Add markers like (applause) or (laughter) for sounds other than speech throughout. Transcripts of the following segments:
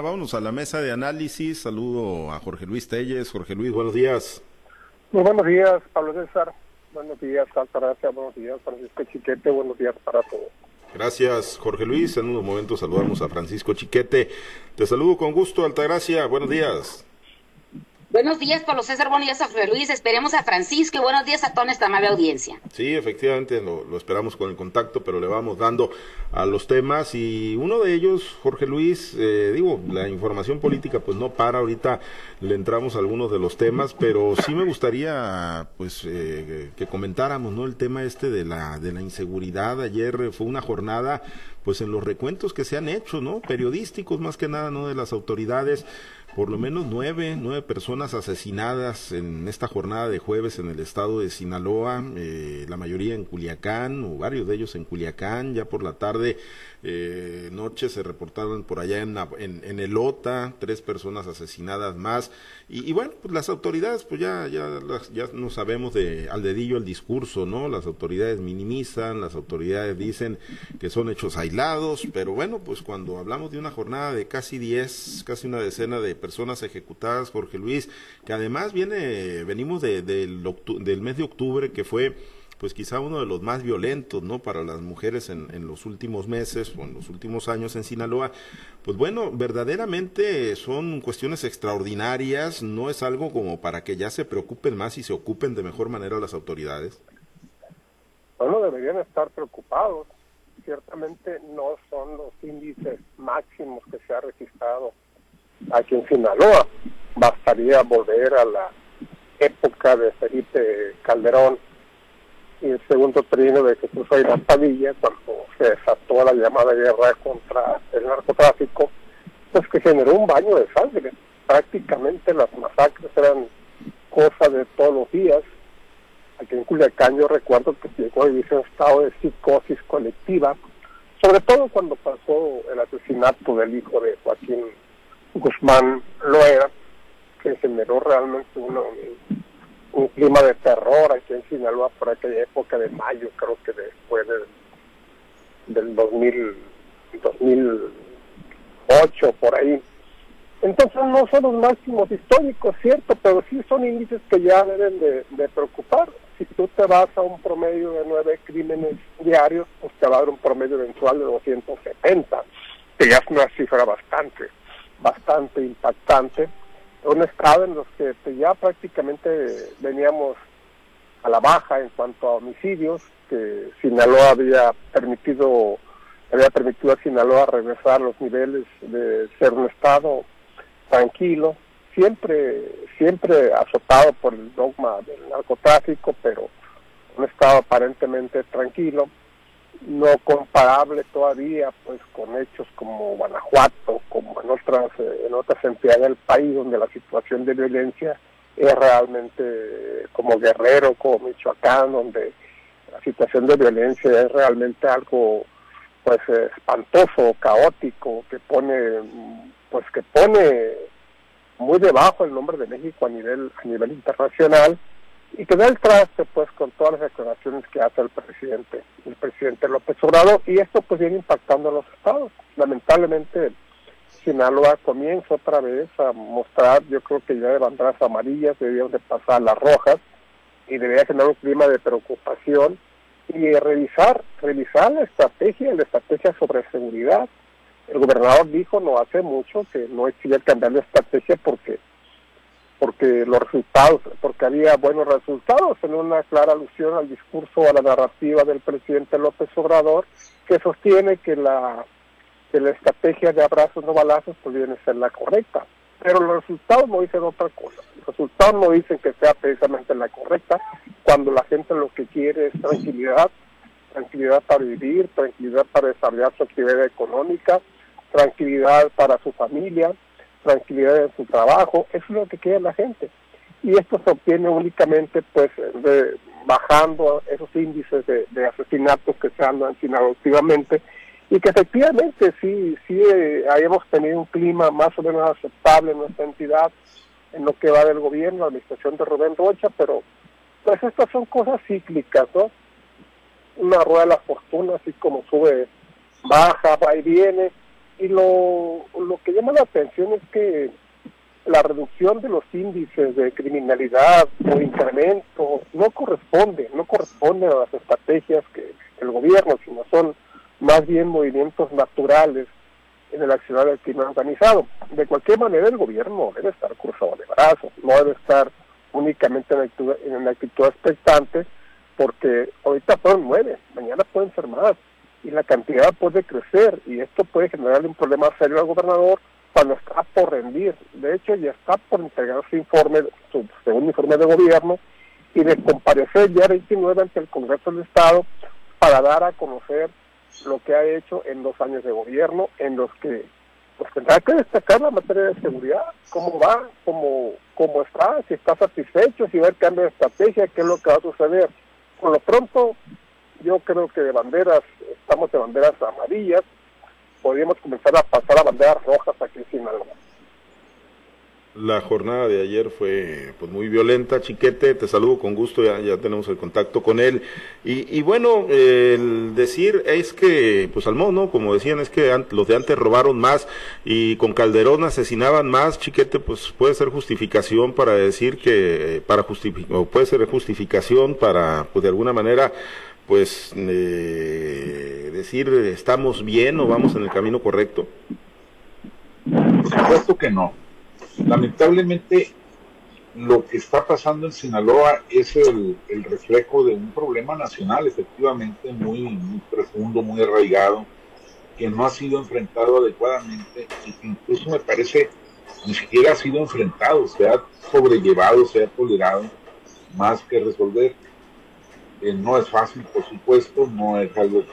Vámonos a la mesa de análisis. Saludo a Jorge Luis Telles. Jorge Luis, buenos días. Muy buenos días, Pablo César. Buenos días, Altagracia. Buenos días, Francisco Chiquete. Buenos días para todos. Gracias, Jorge Luis. En unos momentos saludamos a Francisco Chiquete. Te saludo con gusto, Altagracia. Buenos días. Buenos días, Pablo César. Buenos días Jorge Luis. Esperemos a Francisco y buenos días a toda esta amable audiencia. Sí, efectivamente, lo, lo, esperamos con el contacto, pero le vamos dando a los temas y uno de ellos, Jorge Luis, eh, digo, la información política pues no para, ahorita le entramos a algunos de los temas, pero sí me gustaría pues eh, que comentáramos, ¿no? El tema este de la, de la inseguridad. Ayer fue una jornada pues en los recuentos que se han hecho, ¿no? Periodísticos más que nada, ¿no? De las autoridades por lo menos nueve, nueve personas asesinadas en esta jornada de jueves en el estado de Sinaloa, eh, la mayoría en Culiacán, o varios de ellos en Culiacán, ya por la tarde, eh, noche se reportaron por allá en, en, en Elota, tres personas asesinadas más, y, bueno, pues las autoridades, pues ya, ya, ya no sabemos de al dedillo el discurso, ¿no? Las autoridades minimizan, las autoridades dicen que son hechos aislados, pero bueno, pues cuando hablamos de una jornada de casi diez, casi una decena de personas ejecutadas, Jorge Luis, que además viene, venimos de, del, del mes de octubre, que fue pues quizá uno de los más violentos, ¿no? Para las mujeres en, en, los últimos meses o en los últimos años en Sinaloa, pues bueno, verdaderamente son cuestiones extraordinarias, no es algo como para que ya se preocupen más y se ocupen de mejor manera las autoridades. Bueno, deberían estar preocupados. Ciertamente no son los índices máximos que se ha registrado aquí en Sinaloa. Bastaría volver a la época de Felipe Calderón y el segundo trino de Jesús Ayrán Padilla, cuando se desató la llamada guerra contra el narcotráfico, pues que generó un baño de sangre. Prácticamente las masacres eran cosa de todos los días. Aquí en Culiacán yo recuerdo que llegó a vivirse un estado de psicosis colectiva, sobre todo cuando pasó el asesinato del hijo de Joaquín Guzmán Loera, que generó realmente uno, un clima de terror aquí en Sinaloa por aquella época de mayo, creo que después del, del 2000, 2008, por ahí. Entonces no son los máximos históricos, cierto, pero sí son índices que ya deben de, de preocupar. Si tú te vas a un promedio de nueve crímenes diarios, pues te va a dar un promedio mensual de 270, que ya es una cifra bastante bastante impactante, un estado en los que pues, ya prácticamente veníamos a la baja en cuanto a homicidios, que Sinaloa había permitido había permitido a Sinaloa regresar a los niveles de ser un estado tranquilo, siempre siempre azotado por el dogma del narcotráfico, pero un estado aparentemente tranquilo no comparable todavía pues con hechos como Guanajuato, en otras en otras entidades del país donde la situación de violencia es realmente como Guerrero, como Michoacán, donde la situación de violencia es realmente algo pues espantoso, caótico, que pone pues que pone muy debajo el nombre de México a nivel a nivel internacional y que da el traste pues con todas las declaraciones que hace el presidente, el presidente López Obrador, y esto pues viene impactando a los estados. Lamentablemente Sinaloa comienza otra vez a mostrar, yo creo que ya de banderas amarillas deberían de pasar las rojas, y debería generar un clima de preocupación y revisar, revisar la estrategia, la estrategia sobre seguridad. El gobernador dijo no hace mucho que no exige cambiar de estrategia porque porque los resultados, porque había buenos resultados, en una clara alusión al discurso, a la narrativa del presidente López Obrador, que sostiene que la, que la estrategia de abrazos no balazos pues viene a ser la correcta. Pero los resultados no dicen otra cosa. Los resultados no dicen que sea precisamente la correcta, cuando la gente lo que quiere es tranquilidad, tranquilidad para vivir, tranquilidad para desarrollar su actividad económica, tranquilidad para su familia, tranquilidad en su trabajo, eso es lo que quiere la gente. Y esto se obtiene únicamente pues de, bajando esos índices de, de asesinatos que se andan últimamente y que efectivamente sí, sí eh, hayamos tenido un clima más o menos aceptable en nuestra entidad en lo que va del gobierno, la administración de Rubén Rocha, pero pues estas son cosas cíclicas, ¿no? Una rueda de la fortuna, así como sube, baja, va y viene, y lo, lo que llama la atención es que la reducción de los índices de criminalidad o incremento no corresponde, no corresponde a las estrategias que el gobierno, sino son más bien movimientos naturales en el accionar del crimen organizado. De cualquier manera, el gobierno debe estar cruzado de brazos, no debe estar únicamente en actitud, en actitud expectante, porque ahorita fueron nueve, mañana pueden ser más, y la cantidad puede crecer, y esto puede generarle un problema serio al gobernador, cuando está por rendir. De hecho, ya está por entregar su informe, su segundo informe de gobierno, y de comparecer ya 29 ante el Congreso del Estado para dar a conocer lo que ha hecho en dos años de gobierno, en los que pues tendrá que destacar la materia de seguridad, cómo va, cómo, cómo está, si está satisfecho, si va a haber de estrategia, qué es lo que va a suceder. Por lo pronto, yo creo que de banderas, estamos de banderas amarillas, podríamos comenzar a pasar a banderas rojas aquí en Sinaloa. La jornada de ayer fue pues muy violenta, Chiquete, te saludo con gusto, ya, tenemos el contacto con él. Y, y bueno, el decir es que, pues al modo, ¿no? Como decían, es que los de antes robaron más y con Calderón asesinaban más, Chiquete, pues puede ser justificación para decir que, para justificar, o puede ser justificación para, pues de alguna manera, pues eh, decir estamos bien o vamos en el camino correcto? Por supuesto que no. Lamentablemente lo que está pasando en Sinaloa es el, reflejo de un problema nacional, efectivamente, muy, profundo, muy arraigado, que no ha sido enfrentado adecuadamente y que incluso me parece ni siquiera ha sido enfrentado, se ha sobrellevado, se ha tolerado más que resolver. Eh, no es fácil, por supuesto, no es algo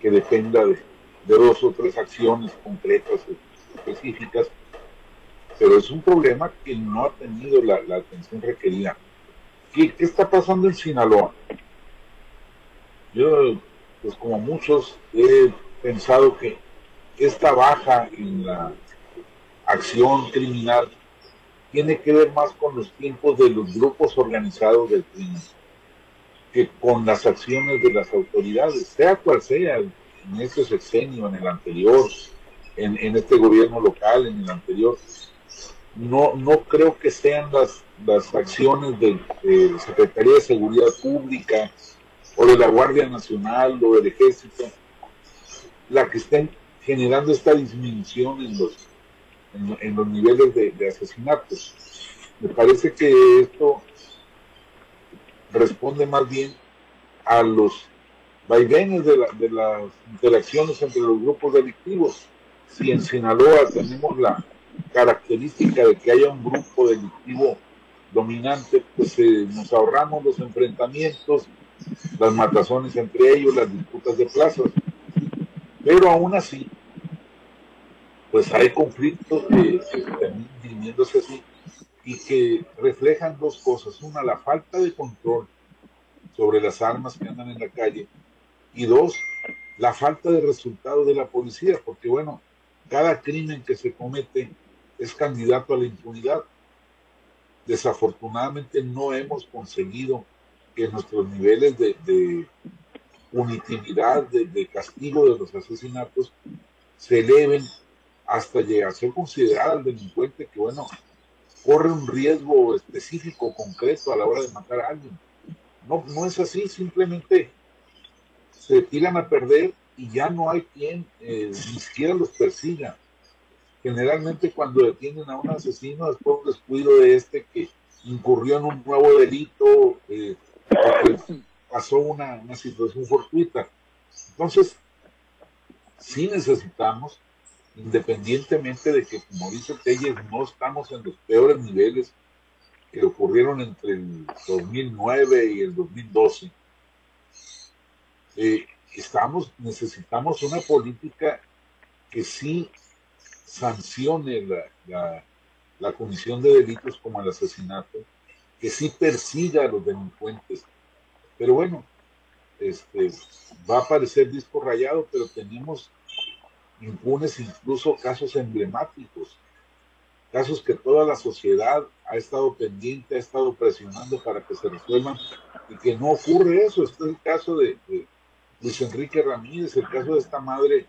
que, dependa de, dos o tres acciones concretas específicas, pero es un problema que no ha tenido la, atención requerida. ¿Qué, ¿Qué, está pasando en Sinaloa? Yo, pues como muchos, he pensado que esta baja en la acción criminal tiene que ver más con los tiempos de los grupos organizados del crimen que con las acciones de las autoridades, sea cual sea, en este sexenio, en el anterior, en, en este gobierno local, en el anterior, no, no creo que sean las, las acciones de, la Secretaría de Seguridad Pública o de la Guardia Nacional o del Ejército la que estén generando esta disminución en los, en, los niveles de, asesinatos. Me parece que esto responde más bien a los vaivenes de, de las interacciones entre los grupos delictivos. Si en Sinaloa tenemos la característica de que haya un grupo delictivo dominante, pues eh, nos ahorramos los enfrentamientos, las matazones entre ellos, las disputas de plazas. Pero aún así, pues hay conflictos que, terminan dirimiéndose así y que reflejan dos cosas. Una, la falta de control sobre las armas que andan en la calle. Y dos, la falta de resultado de la policía, porque bueno, cada crimen que se comete es candidato a la impunidad. Desafortunadamente no hemos conseguido que nuestros niveles de, de punitividad, de, castigo de los asesinatos se eleven hasta llegar a ser considerado el delincuente que, bueno, corre un riesgo específico, concreto a la hora de matar a alguien. No, no es así, simplemente se tiran a perder y ya no hay quien eh, ni siquiera los persiga. Generalmente cuando detienen a un asesino es por un descuido de este que incurrió en un nuevo delito, eh, pasó una, una situación fortuita. Entonces, sí necesitamos independientemente de que, como dice Telles, no estamos en los peores niveles que ocurrieron entre el 2009 y el 2012, eh, estamos, necesitamos una política que sí sancione la, la, comisión de delitos como el asesinato, que sí persiga a los delincuentes. Pero bueno, este, va a parecer disco rayado, pero tenemos impunes incluso casos emblemáticos, casos que toda la sociedad ha estado pendiente, ha estado presionando para que se resuelvan y que no ocurre eso. Este es el caso de, Luis Enrique Ramírez, el caso de esta madre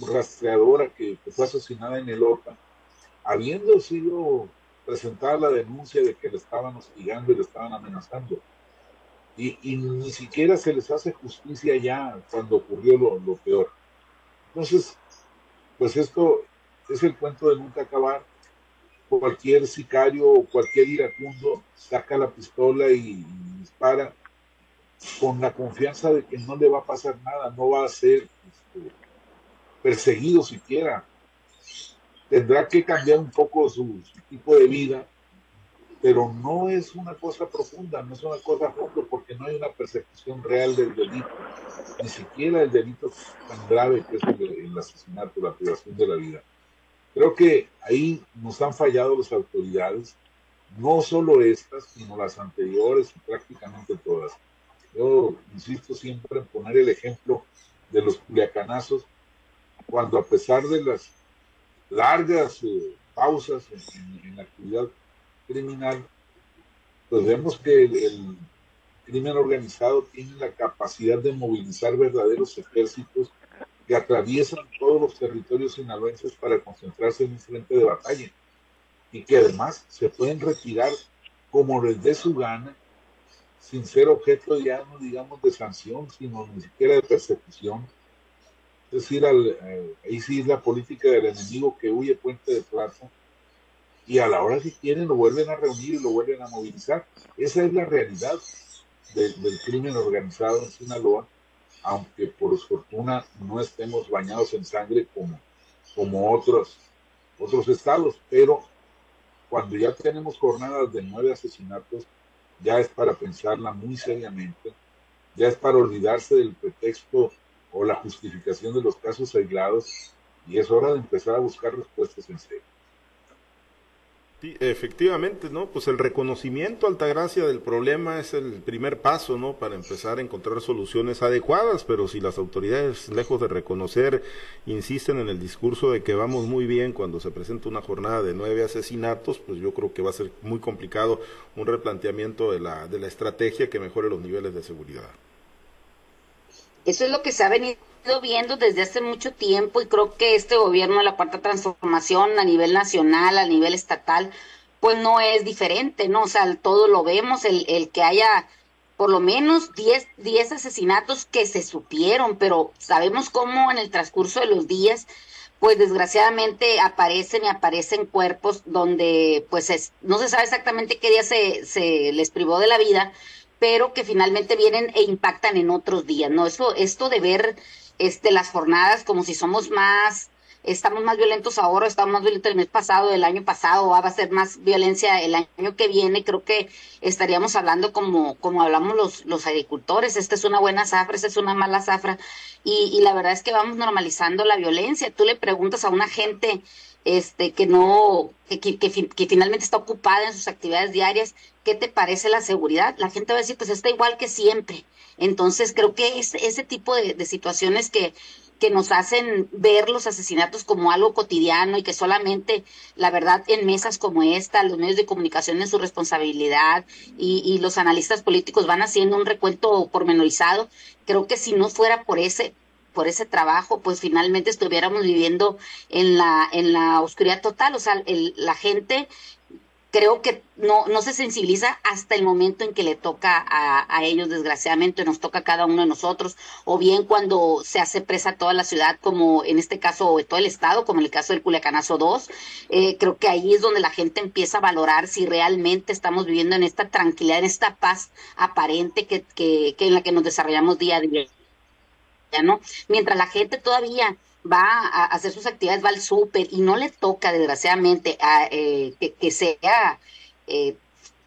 rastreadora que, fue asesinada en el OTA, habiendo sido presentada la denuncia de que le estaban hostigando y le estaban amenazando. Y, ni siquiera se les hace justicia ya cuando ocurrió lo, peor. Entonces, pues esto es el cuento de nunca acabar. Cualquier sicario o cualquier iracundo saca la pistola y dispara con la confianza de que no le va a pasar nada, no va a ser este, perseguido siquiera. Tendrá que cambiar un poco su, tipo de vida, pero no es una cosa profunda, no es una cosa fondo, porque no hay una persecución real del delito, ni siquiera el delito tan grave que es el, asesinato, la privación de la vida. Creo que ahí nos han fallado las autoridades, no solo estas, sino las anteriores y prácticamente todas. Yo insisto siempre en poner el ejemplo de los culiacanazos, cuando a pesar de las largas eh, pausas en, la actividad criminal, pues vemos que el, crimen organizado tiene la capacidad de movilizar verdaderos ejércitos que atraviesan todos los territorios sinaloenses para concentrarse en un frente de batalla y que además se pueden retirar como les dé su gana sin ser objeto ya no digamos de sanción, sino ni siquiera de persecución. Es decir, ahí sí es la política del enemigo que huye puente de plaza y a la hora que quieren lo vuelven a reunir y lo vuelven a movilizar. Esa es la realidad del crimen organizado en Sinaloa, aunque por fortuna no estemos bañados en sangre como, como otros, otros estados, pero cuando ya tenemos jornadas de nueve asesinatos, ya es para pensarla muy seriamente, ya es para olvidarse del pretexto o la justificación de los casos aislados y es hora de empezar a buscar respuestas en serio. Sí, efectivamente, ¿no? Pues el reconocimiento, Altagracia, del problema es el primer paso, ¿no? Para empezar a encontrar soluciones adecuadas, pero si las autoridades, lejos de reconocer, insisten en el discurso de que vamos muy bien cuando se presenta una jornada de nueve asesinatos, pues yo creo que va a ser muy complicado un replanteamiento de la, de la estrategia que mejore los niveles de seguridad. Eso es lo que se ha venido viendo desde hace mucho tiempo y creo que este gobierno de la cuarta transformación a nivel nacional, a nivel estatal, pues no es diferente, ¿no? O sea, todo lo vemos, el, el que haya por lo menos 10, 10 asesinatos que se supieron, pero sabemos cómo en el transcurso de los días, pues desgraciadamente aparecen y aparecen cuerpos donde pues es, no se sabe exactamente qué día se, se les privó de la vida, pero que finalmente vienen e impactan en otros días, ¿no? Eso, esto de ver este, las jornadas como si somos más, estamos más violentos ahora, estamos más violentos el mes pasado, el año pasado, va a ser más violencia el año que viene, creo que estaríamos hablando como, como hablamos los, los agricultores, esta es una buena zafra, esta es una mala zafra, y, y la verdad es que vamos normalizando la violencia. Tú le preguntas a una gente este, que no, que, que, finalmente está ocupada en sus actividades diarias, ¿qué te parece la seguridad? La gente va a decir, pues está igual que siempre. Entonces creo que es ese tipo de, de situaciones que, que nos hacen ver los asesinatos como algo cotidiano y que solamente, la verdad, en mesas como esta, los medios de comunicación en su responsabilidad y, y los analistas políticos van haciendo un recuento pormenorizado. Creo que si no fuera por ese, por ese trabajo, pues finalmente estuviéramos viviendo en la, en la oscuridad total. O sea, el, la gente creo que no, no se sensibiliza hasta el momento en que le toca a, a, ellos, desgraciadamente, nos toca a cada uno de nosotros, o bien cuando se hace presa toda la ciudad, como en este caso, todo el estado, como en el caso del Culiacanazo 2, eh, creo que ahí es donde la gente empieza a valorar si realmente estamos viviendo en esta tranquilidad, en esta paz aparente que, que, que en la que nos desarrollamos día a día. ¿no? Mientras la gente todavía va a hacer sus actividades, va al súper y no le toca, desgraciadamente, a, eh, que, sea eh,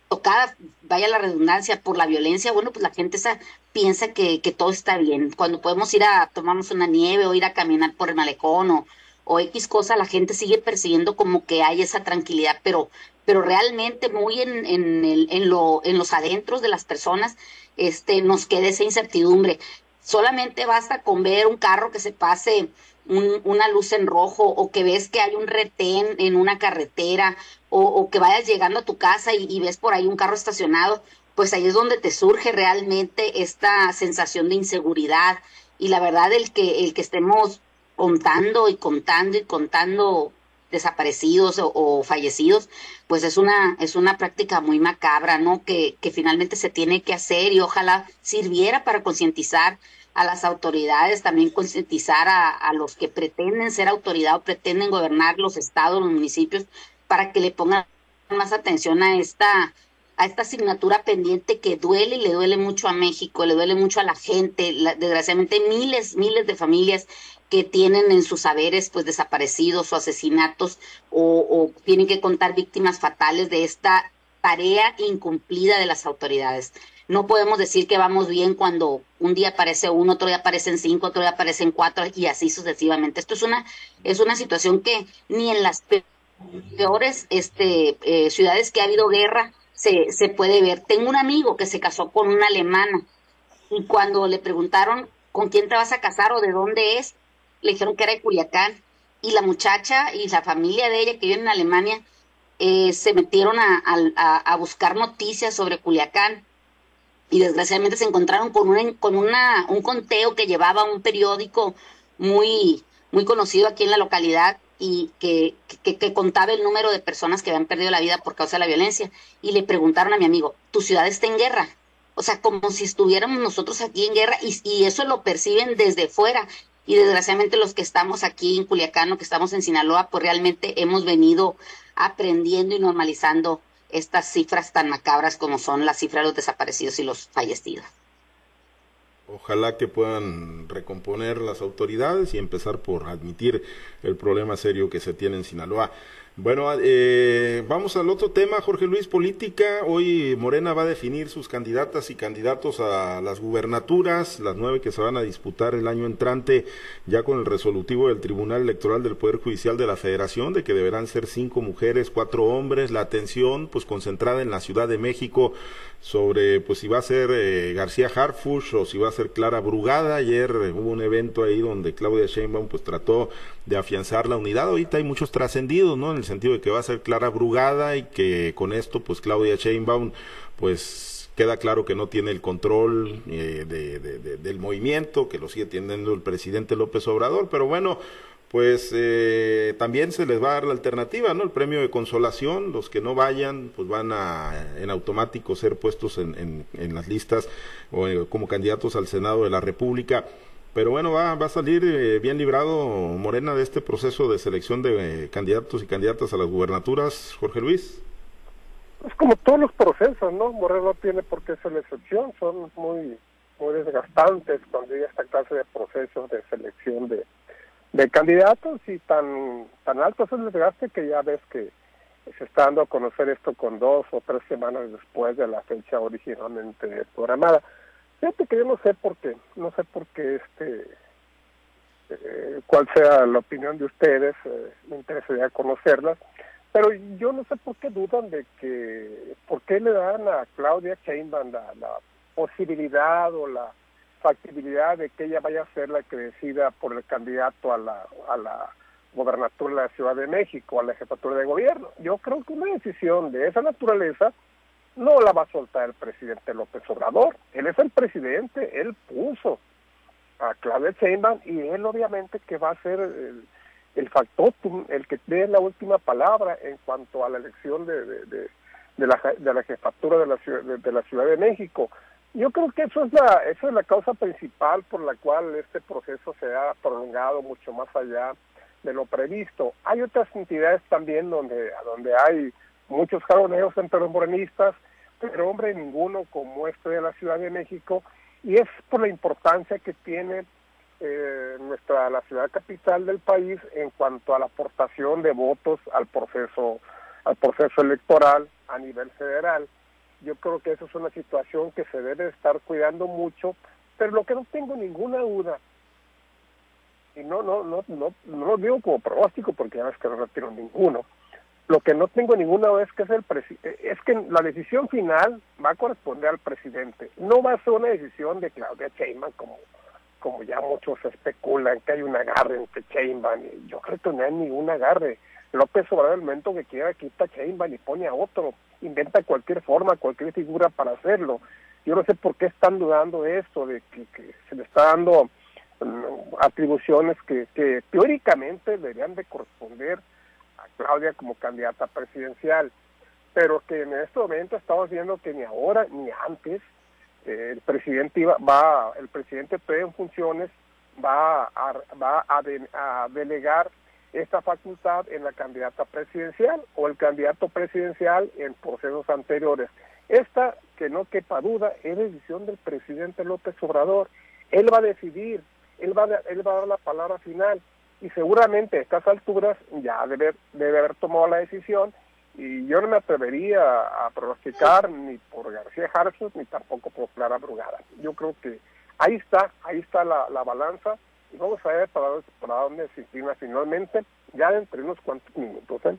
tocada, vaya la redundancia, por la violencia, bueno, pues la gente esa piensa que, que todo está bien. Cuando podemos ir a tomarnos una nieve o ir a caminar por el malecón o, o X cosa, la gente sigue persiguiendo como que hay esa tranquilidad, pero pero realmente muy en, en, en, lo, en los adentros de las personas este, nos queda esa incertidumbre. Solamente basta con ver un carro que se pase una luz en rojo o que ves que hay un retén en una carretera o, que vayas llegando a tu casa y, ves por ahí un carro estacionado, pues ahí es donde te surge realmente esta sensación de inseguridad. Y la verdad el que el que estemos contando y contando y contando desaparecidos o, fallecidos, pues es una, es una práctica muy macabra, ¿no? Que, que finalmente se tiene que hacer y ojalá sirviera para concientizar a las autoridades, también concientizar a, a, los que pretenden ser autoridad o pretenden gobernar los estados, los municipios, para que le pongan más atención a esta, a esta asignatura pendiente que duele y le duele mucho a México, le duele mucho a la gente, desgraciadamente miles, miles de familias que tienen en sus saberes pues desaparecidos o asesinatos o, o tienen que contar víctimas fatales de esta tarea incumplida de las autoridades. No podemos decir que vamos bien cuando un día aparece uno, otro día aparecen cinco, otro día aparecen cuatro y así sucesivamente. Esto es una, es una situación que ni en las peores este, eh, ciudades que ha habido guerra se, se puede ver. Tengo un amigo que se casó con una alemana y cuando le preguntaron con quién te vas a casar o de dónde es, le dijeron que era de Culiacán. Y la muchacha y la familia de ella que vive en Alemania eh, se metieron a, a, buscar noticias sobre Culiacán y desgraciadamente se encontraron con, un, con una, un conteo que llevaba un periódico muy, muy conocido aquí en la localidad y que, que, que, contaba el número de personas que habían perdido la vida por causa de la violencia. Y le preguntaron a mi amigo, ¿tu ciudad está en guerra? O sea, como si estuviéramos nosotros aquí en guerra y, y eso lo perciben desde fuera. Y desgraciadamente los que estamos aquí en Culiacán o que estamos en Sinaloa, pues realmente hemos venido aprendiendo y normalizando estas cifras tan macabras como son las cifras de los desaparecidos y los fallecidos. Ojalá que puedan recomponer las autoridades y empezar por admitir el problema serio que se tiene en Sinaloa. Bueno, eh, vamos al otro tema, Jorge Luis, política. Hoy Morena va a definir sus candidatas y candidatos a las gubernaturas, las nueve que se van a disputar el año entrante, ya con el resolutivo del Tribunal Electoral del Poder Judicial de la Federación, de que deberán ser cinco mujeres, cuatro hombres. La atención, pues, concentrada en la Ciudad de México sobre, pues, si va a ser eh, García Harfush o si va a ser Clara Brugada. Ayer hubo un evento ahí donde Claudia Sheinbaum, pues, trató de afianzar la unidad. Ahorita hay muchos trascendidos, ¿no? sentido de que va a ser Clara Brugada y que con esto, pues Claudia Sheinbaum, pues queda claro que no tiene el control eh, de, del movimiento, que lo sigue teniendo el presidente López Obrador, pero bueno, pues eh, también se les va a dar la alternativa, ¿no? El premio de consolación, los que no vayan, pues van a en automático ser puestos en, en, las listas o eh, como candidatos al Senado de la República. Pero bueno, va, va a salir eh, bien librado Morena de este proceso de selección de eh, candidatos y candidatas a las gubernaturas, Jorge Luis. Es como todos los procesos, ¿no? Morena no tiene por qué ser la excepción, son muy, muy desgastantes cuando hay esta clase de procesos de selección de, de candidatos y tan, tan alto es el desgaste que ya ves que se está dando a conocer esto con dos o tres semanas después de la fecha originalmente programada. Fíjate que yo no sé por qué, no sé por qué este, eh, cuál sea la opinión de ustedes, eh, me interesaría conocerla, pero yo no sé por qué dudan de que, por qué le dan a Claudia Sheinbaum la, posibilidad o la factibilidad de que ella vaya a ser la que decida por el candidato a la, a la gobernatura de la Ciudad de México, a la jefatura de gobierno. Yo creo que una decisión de esa naturaleza no la va a soltar el presidente López Obrador. Él es el presidente, él puso a Claudia Sheinbaum y él obviamente que va a ser el, factotum, el que dé la última palabra en cuanto a la elección de, de, de, la, de la jefatura de la, ciudad, de, la Ciudad de México. Yo creo que eso es la eso es la causa principal por la cual este proceso se ha prolongado mucho más allá de lo previsto. Hay otras entidades también donde donde hay muchos jaroneos entre los morenistas pero hombre ninguno como este de la Ciudad de México y es por la importancia que tiene eh, nuestra la ciudad capital del país en cuanto a la aportación de votos al proceso al proceso electoral a nivel federal. Yo creo que eso es una situación que se debe estar cuidando mucho, pero lo que no tengo ninguna duda y no no no no no lo digo como pronóstico porque ya ves que no retiro ninguno lo que no tengo ninguna es que es el es que la decisión final va a corresponder al presidente. No va a ser una decisión de Claudia Sheinbaum como como ya muchos especulan que hay un agarre entre Sheinbaum yo creo que no hay ningún agarre. López Obrador el momento que quiera quita Sheinbaum y pone a otro, inventa cualquier forma, cualquier figura para hacerlo. Yo no sé por qué están dudando de esto, de que, que se le está dando mm, atribuciones que, que teóricamente deberían de corresponder a Claudia como candidata presidencial, pero que en este momento estamos viendo que ni ahora ni antes eh, el presidente iba, va, el presidente en funciones va a, va delegar esta facultad en la candidata presidencial o el candidato presidencial en procesos anteriores. Esta, que no quepa duda, es decisión del presidente López Obrador. Él va a decidir, él va él va a dar la palabra final y seguramente a estas alturas ya debe, debe haber tomado la decisión y yo no me atrevería a pronosticar ni por García Harfuch ni tampoco por Clara Brugada. Yo creo que ahí está, ahí está la, la balanza y vamos a ver para, para dónde se inclina finalmente ya entre unos cuantos minutos. ¿eh?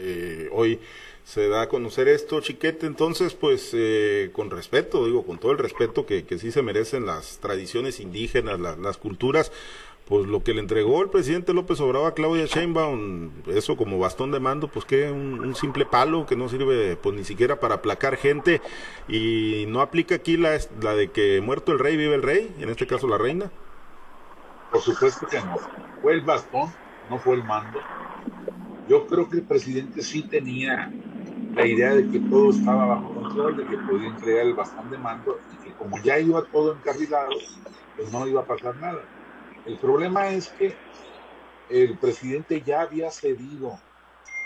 Eh, hoy se da a conocer esto, Chiquete, entonces pues eh, con respeto, digo, con todo el respeto que, que sí se merecen las tradiciones indígenas, las culturas, pues lo que le entregó el presidente López Obrador a Claudia Sheinbaum, eso como bastón de mando, pues que un, simple palo que no sirve pues ni siquiera para aplacar gente y no aplica aquí la, la de que muerto el rey vive el rey, en este caso la reina. Por supuesto que no. Fue el bastón, no fue el mando. Yo creo que el presidente sí tenía la idea de que todo estaba bajo control, de que podía entregar el bastón de mando y que como ya iba todo encarrilado, pues no iba a pasar nada. El problema es que el presidente ya había cedido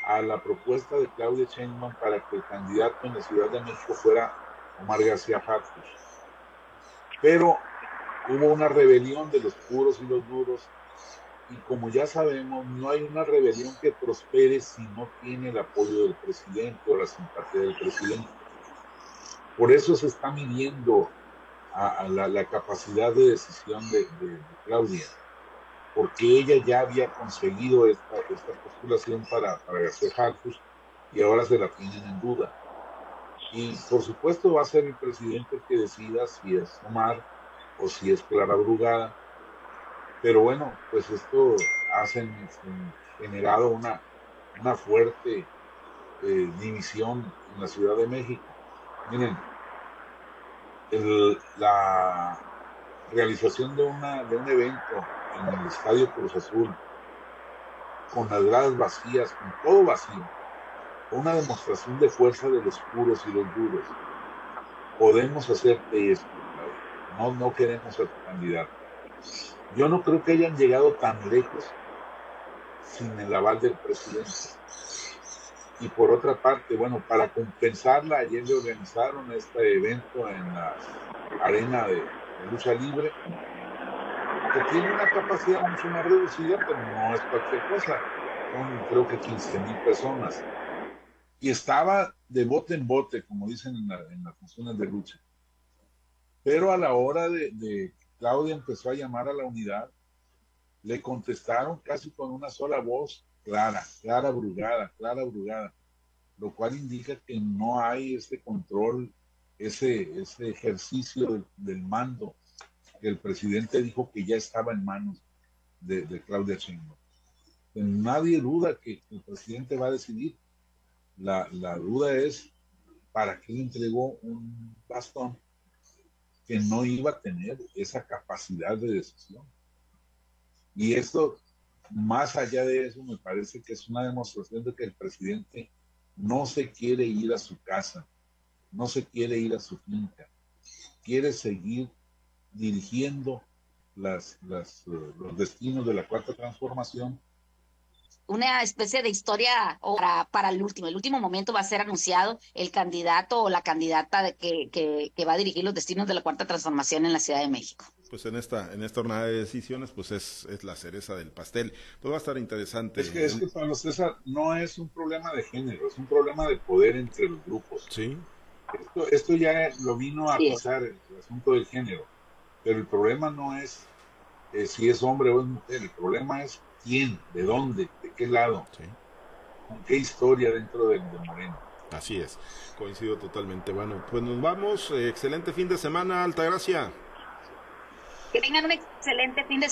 a la propuesta de Claudia Sheinbaum para que el candidato en la Ciudad de México fuera Omar García Harfuch. Pero hubo una rebelión de los puros y los duros y como ya sabemos, no hay una rebelión que prospere si no tiene el apoyo del presidente o la simpatía del presidente. Por eso se está midiendo a, la, capacidad de decisión de, Claudia, porque ella ya había conseguido esta, postulación para, para García Harfus y ahora se la tienen en duda. Y por supuesto va a ser el presidente el que decida si es Omar o si es Clara Brugada. Pero bueno, pues esto ha generado una, una fuerte eh, división en la Ciudad de México. Miren, la realización de, una, de un evento en el Estadio Cruz Azul, con las gradas vacías, con todo vacío, una demostración de fuerza de los puros y los duros. Podemos hacerte esto, no, no queremos a tu candidato. Yo no creo que hayan llegado tan lejos sin el aval del presidente. Y por otra parte, bueno, para compensarla, ayer le organizaron este evento en la arena de, lucha libre, que tiene una capacidad mucho más reducida, pero no es cualquier cosa. Son creo que 15 mil personas. Y estaba de bote en bote, como dicen en, las funciones de lucha. Pero a la hora de, de Claudia empezó a llamar a la unidad, le contestaron casi con una sola voz, Clara, Clara Brugada, Clara Brugada, lo cual indica que no hay ese control, ese, ese ejercicio del, mando que el presidente dijo que ya estaba en manos de, Claudia Sheinbaum. Nadie duda que el presidente va a decidir. La, la duda es para qué le entregó un bastón que no iba a tener esa capacidad de decisión. Y esto, más allá de eso, me parece que es una demostración de que el presidente no se quiere ir a su casa, no se quiere ir a su finca, quiere seguir dirigiendo las, las, eh, los destinos de la cuarta transformación una especie de historia para, para el último. El último momento va a ser anunciado el candidato o la candidata de que, que, va a dirigir los destinos de la cuarta transformación en la Ciudad de México. Pues en esta, en esta jornada de decisiones, pues es, es la cereza del pastel. Pues va a estar interesante. Es que, es que Pablo César no es un problema de género, es un problema de poder entre los grupos. Sí. Esto, esto ya lo vino a pasar el, asunto del género. Pero el problema no es eh, si es hombre o es mujer, el problema es quién, de dónde, de qué lado, con qué historia dentro de, Moreno. Así es, coincido totalmente. Bueno, pues nos vamos. Eh, excelente fin de semana, Altagracia. Que tengan un excelente fin de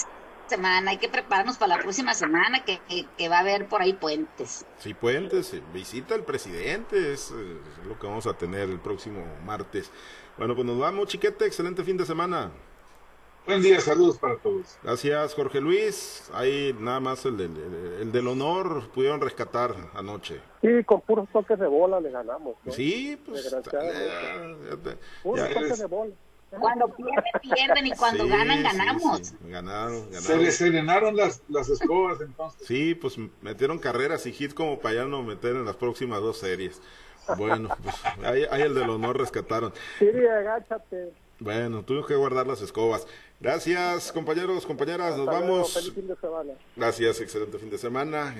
semana. Hay que prepararnos para la próxima semana, que, va a haber por ahí puentes. Sí, puentes. Eh, visita al presidente, es, eh, es lo que vamos a tener el próximo martes. Bueno, pues nos vamos, chiquete. Excelente fin de semana. Buen día, saludos para todos. Gracias, Jorge Luis. Ahí nada más el, del- el del honor pudieron rescatar anoche. Sí, con puros toques de bola le ganamos. ¿no? Sí, pues. Desgraciadamente. ya- ya- Puros ya- toques de bola. Cuando pierden, pierden y cuando Sí, ganan, sí, ganamos. sí. Ganaron, Se ganaron. les serenaron las, las escobas entonces. Sí, pues metieron carreras y hits como para ya no meter en las próximas dos series. Bueno, (laughs) pues ahí, ahí el del honor rescataron. Siri, agáchate. Bueno, tuvimos que guardar las escobas. Gracias, compañeros, compañeras, nos Hasta luego, vamos. Feliz fin de semana. Gracias, excelente fin de semana.